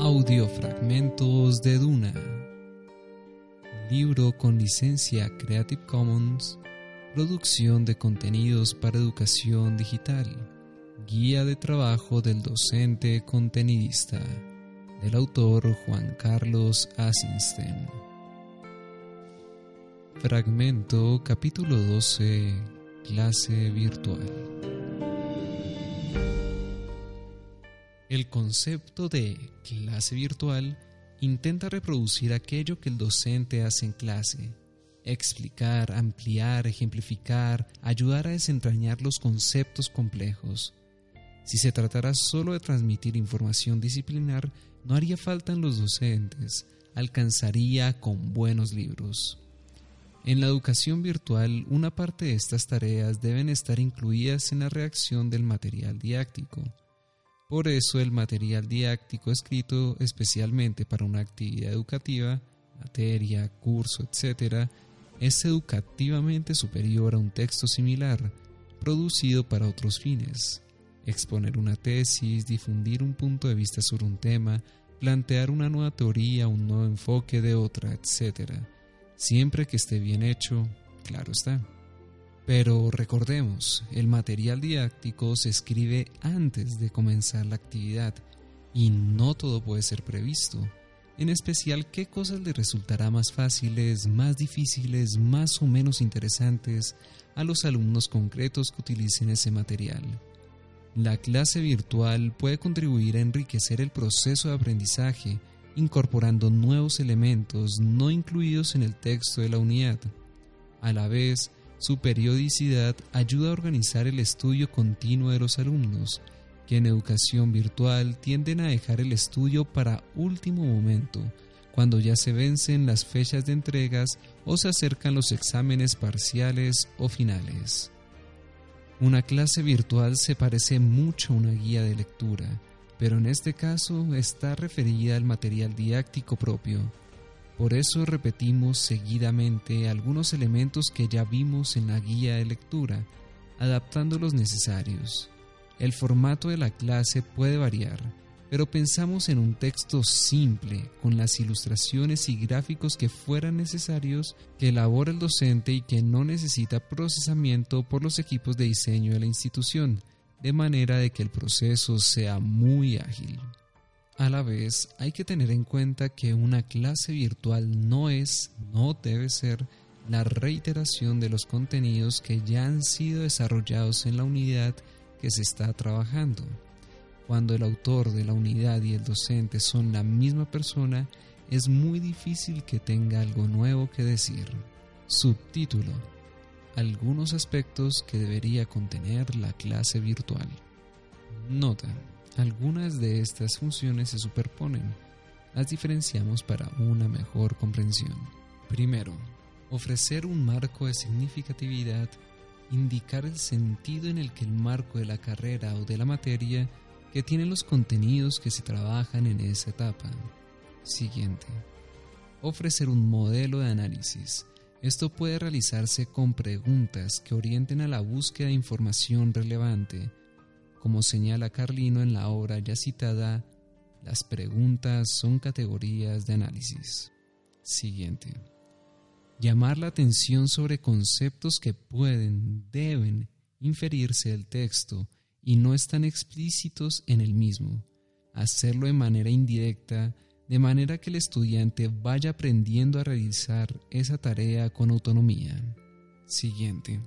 Audiofragmentos de Duna. Libro con licencia Creative Commons. Producción de contenidos para educación digital. Guía de trabajo del docente contenidista. Del autor Juan Carlos Asinsten. Fragmento capítulo 12. Clase virtual. El concepto de clase virtual intenta reproducir aquello que el docente hace en clase, explicar, ampliar, ejemplificar, ayudar a desentrañar los conceptos complejos. Si se tratara solo de transmitir información disciplinar, no haría falta en los docentes, alcanzaría con buenos libros. En la educación virtual, una parte de estas tareas deben estar incluidas en la reacción del material didáctico. Por eso el material didáctico escrito especialmente para una actividad educativa, materia, curso, etc., es educativamente superior a un texto similar, producido para otros fines. Exponer una tesis, difundir un punto de vista sobre un tema, plantear una nueva teoría, un nuevo enfoque de otra, etc. Siempre que esté bien hecho, claro está. Pero recordemos, el material didáctico se escribe antes de comenzar la actividad y no todo puede ser previsto. En especial, qué cosas le resultará más fáciles, más difíciles, más o menos interesantes a los alumnos concretos que utilicen ese material. La clase virtual puede contribuir a enriquecer el proceso de aprendizaje, incorporando nuevos elementos no incluidos en el texto de la unidad. A la vez, su periodicidad ayuda a organizar el estudio continuo de los alumnos, que en educación virtual tienden a dejar el estudio para último momento, cuando ya se vencen las fechas de entregas o se acercan los exámenes parciales o finales. Una clase virtual se parece mucho a una guía de lectura, pero en este caso está referida al material didáctico propio, por eso repetimos seguidamente algunos elementos que ya vimos en la guía de lectura, adaptando los necesarios. El formato de la clase puede variar, pero pensamos en un texto simple, con las ilustraciones y gráficos que fueran necesarios que elabora el docente y que no necesita procesamiento por los equipos de diseño de la institución, de manera de que el proceso sea muy ágil. A la vez, hay que tener en cuenta que una clase virtual no es, no debe ser, la reiteración de los contenidos que ya han sido desarrollados en la unidad que se está trabajando. Cuando el autor de la unidad y el docente son la misma persona, es muy difícil que tenga algo nuevo que decir. Subtítulo. Algunos aspectos que debería contener la clase virtual. Nota. Algunas de estas funciones se superponen. Las diferenciamos para una mejor comprensión. Primero, ofrecer un marco de significatividad, indicar el sentido en el que el marco de la carrera o de la materia que tiene los contenidos que se trabajan en esa etapa. Siguiente. Ofrecer un modelo de análisis. Esto puede realizarse con preguntas que orienten a la búsqueda de información relevante, como señala Carlino en la obra ya citada, las preguntas son categorías de análisis. Siguiente. Llamar la atención sobre conceptos que pueden, deben inferirse del texto y no están explícitos en el mismo. Hacerlo de manera indirecta, de manera que el estudiante vaya aprendiendo a realizar esa tarea con autonomía. Siguiente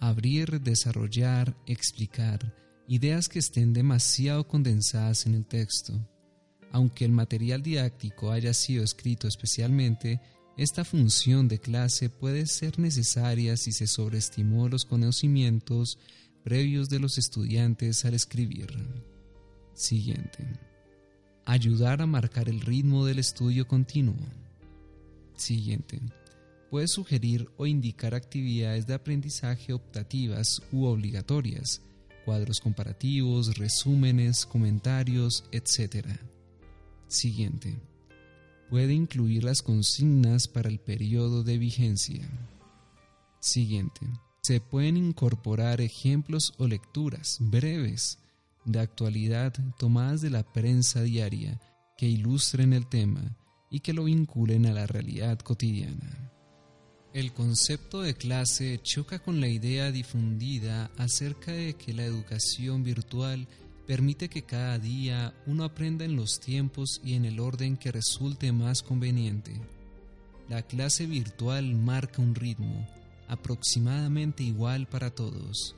abrir, desarrollar, explicar ideas que estén demasiado condensadas en el texto. Aunque el material didáctico haya sido escrito especialmente, esta función de clase puede ser necesaria si se sobreestimó los conocimientos previos de los estudiantes al escribir. Siguiente. Ayudar a marcar el ritmo del estudio continuo. Siguiente puede sugerir o indicar actividades de aprendizaje optativas u obligatorias, cuadros comparativos, resúmenes, comentarios, etc. Siguiente. Puede incluir las consignas para el periodo de vigencia. Siguiente. se pueden incorporar ejemplos o lecturas breves de actualidad tomadas de la prensa diaria que ilustren el tema y que lo vinculen a la realidad cotidiana. El concepto de clase choca con la idea difundida acerca de que la educación virtual permite que cada día uno aprenda en los tiempos y en el orden que resulte más conveniente. La clase virtual marca un ritmo, aproximadamente igual para todos.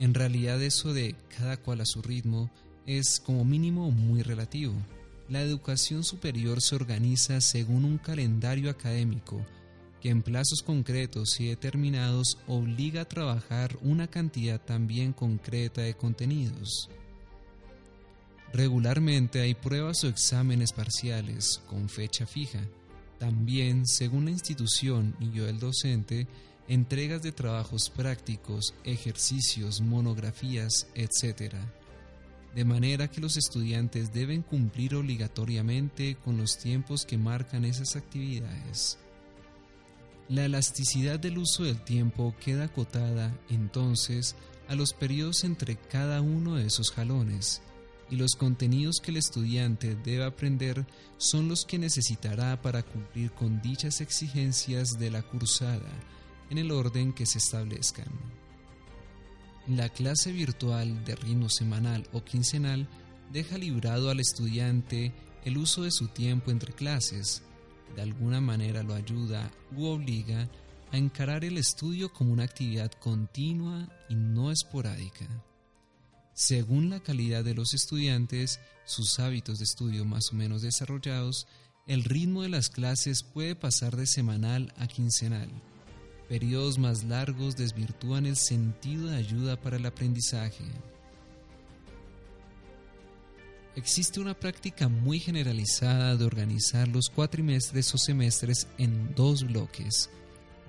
En realidad eso de cada cual a su ritmo es como mínimo muy relativo. La educación superior se organiza según un calendario académico que en plazos concretos y determinados obliga a trabajar una cantidad también concreta de contenidos. Regularmente hay pruebas o exámenes parciales con fecha fija también, según la institución y yo el docente, entregas de trabajos prácticos, ejercicios, monografías, etc. De manera que los estudiantes deben cumplir obligatoriamente con los tiempos que marcan esas actividades. La elasticidad del uso del tiempo queda acotada entonces a los periodos entre cada uno de esos jalones y los contenidos que el estudiante debe aprender son los que necesitará para cumplir con dichas exigencias de la cursada en el orden que se establezcan. La clase virtual de ritmo semanal o quincenal deja librado al estudiante el uso de su tiempo entre clases, de alguna manera lo ayuda u obliga a encarar el estudio como una actividad continua y no esporádica. Según la calidad de los estudiantes, sus hábitos de estudio más o menos desarrollados, el ritmo de las clases puede pasar de semanal a quincenal. Periodos más largos desvirtúan el sentido de ayuda para el aprendizaje. Existe una práctica muy generalizada de organizar los cuatrimestres o semestres en dos bloques,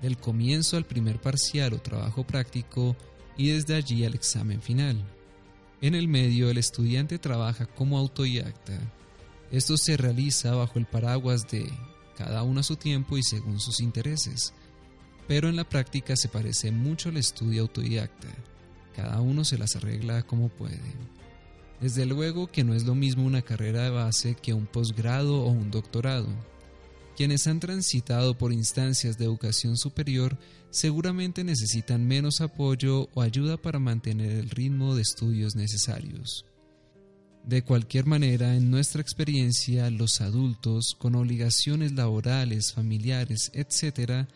del comienzo al primer parcial o trabajo práctico y desde allí al examen final. En el medio, el estudiante trabaja como autodidacta. Esto se realiza bajo el paraguas de cada uno a su tiempo y según sus intereses, pero en la práctica se parece mucho al estudio autodidacta. Cada uno se las arregla como puede. Desde luego que no es lo mismo una carrera de base que un posgrado o un doctorado. Quienes han transitado por instancias de educación superior seguramente necesitan menos apoyo o ayuda para mantener el ritmo de estudios necesarios. De cualquier manera, en nuestra experiencia, los adultos con obligaciones laborales, familiares, etc.,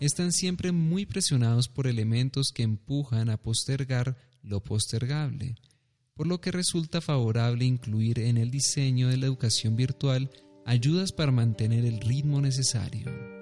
están siempre muy presionados por elementos que empujan a postergar lo postergable, por lo que resulta favorable incluir en el diseño de la educación virtual ayudas para mantener el ritmo necesario.